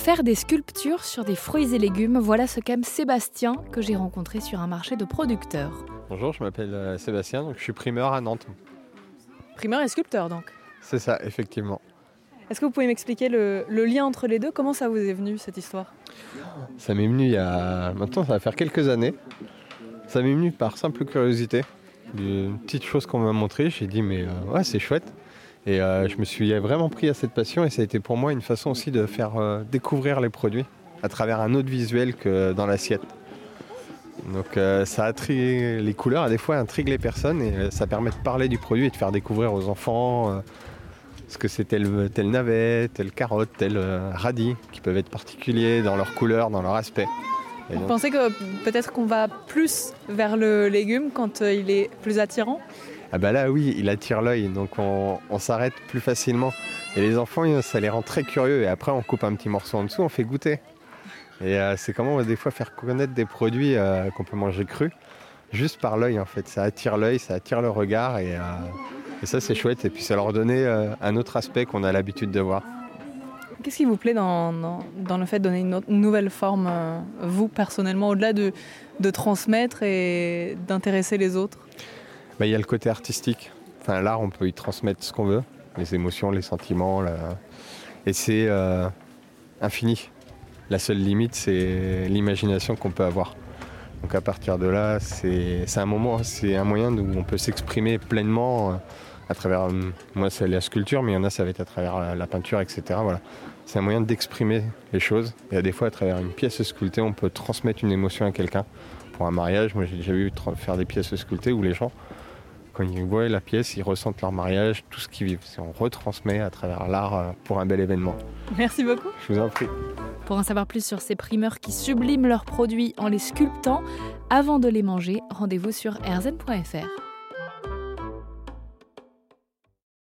Faire des sculptures sur des fruits et légumes, voilà ce qu'aime Sébastien que j'ai rencontré sur un marché de producteurs. Bonjour, je m'appelle euh, Sébastien, donc je suis primeur à Nantes. Primeur et sculpteur donc. C'est ça, effectivement. Est-ce que vous pouvez m'expliquer le, le lien entre les deux? Comment ça vous est venu cette histoire? Ça m'est venu il y a maintenant ça va faire quelques années. Ça m'est venu par simple curiosité. Une petite chose qu'on m'a montrée, j'ai dit mais euh, ouais c'est chouette. Et euh, je me suis vraiment pris à cette passion et ça a été pour moi une façon aussi de faire euh, découvrir les produits à travers un autre visuel que dans l'assiette. Donc euh, ça intrigue les couleurs, à des fois intrigue les personnes et ça permet de parler du produit et de faire découvrir aux enfants ce que c'est tel, tel navet, telle carotte, tel radis, qui peuvent être particuliers dans leur couleur, dans leur aspect. Et Vous donc, pensez que peut-être qu'on va plus vers le légume quand euh, il est plus attirant? Ah bah là oui, il attire l'œil, donc on, on s'arrête plus facilement. Et les enfants, ça les rend très curieux et après on coupe un petit morceau en dessous, on fait goûter. Et euh, c'est comment on va des fois faire connaître des produits euh, qu'on peut manger crus, juste par l'œil en fait. Ça attire l'œil, ça attire le regard et, euh, et ça c'est chouette. Et puis ça leur donnait un autre aspect qu'on a l'habitude de voir. Qu'est-ce qui vous plaît dans, dans- le fait de donner une, nouvelle forme, euh, vous personnellement, au-delà de, de transmettre et d'intéresser les autres? Bah, Il y a le côté artistique. Enfin, l'art, on peut y transmettre ce qu'on veut, les émotions, les sentiments. Et c'est euh, infini. La seule limite, c'est l'imagination qu'on peut avoir. Donc à partir de là, c'est un moment, c'est un moyen où on peut s'exprimer pleinement euh, à travers. euh, Moi, c'est la sculpture, mais il y en a, ça va être à travers la, la peinture, etc. Voilà. C'est un moyen d'exprimer les choses. Et des fois, à travers une pièce sculptée, on peut transmettre une émotion à quelqu'un. Pour un mariage, moi j'ai déjà vu faire des pièces sculptées où les gens, quand ils voient la pièce, ils ressentent leur mariage, tout ce qu'ils vivent. On retransmet à travers l'art euh, pour un bel événement. Merci beaucoup. Je vous en prie. Pour en savoir plus sur ces primeurs qui subliment leurs produits en les sculptant, avant de les manger, rendez-vous sur rzn.fr.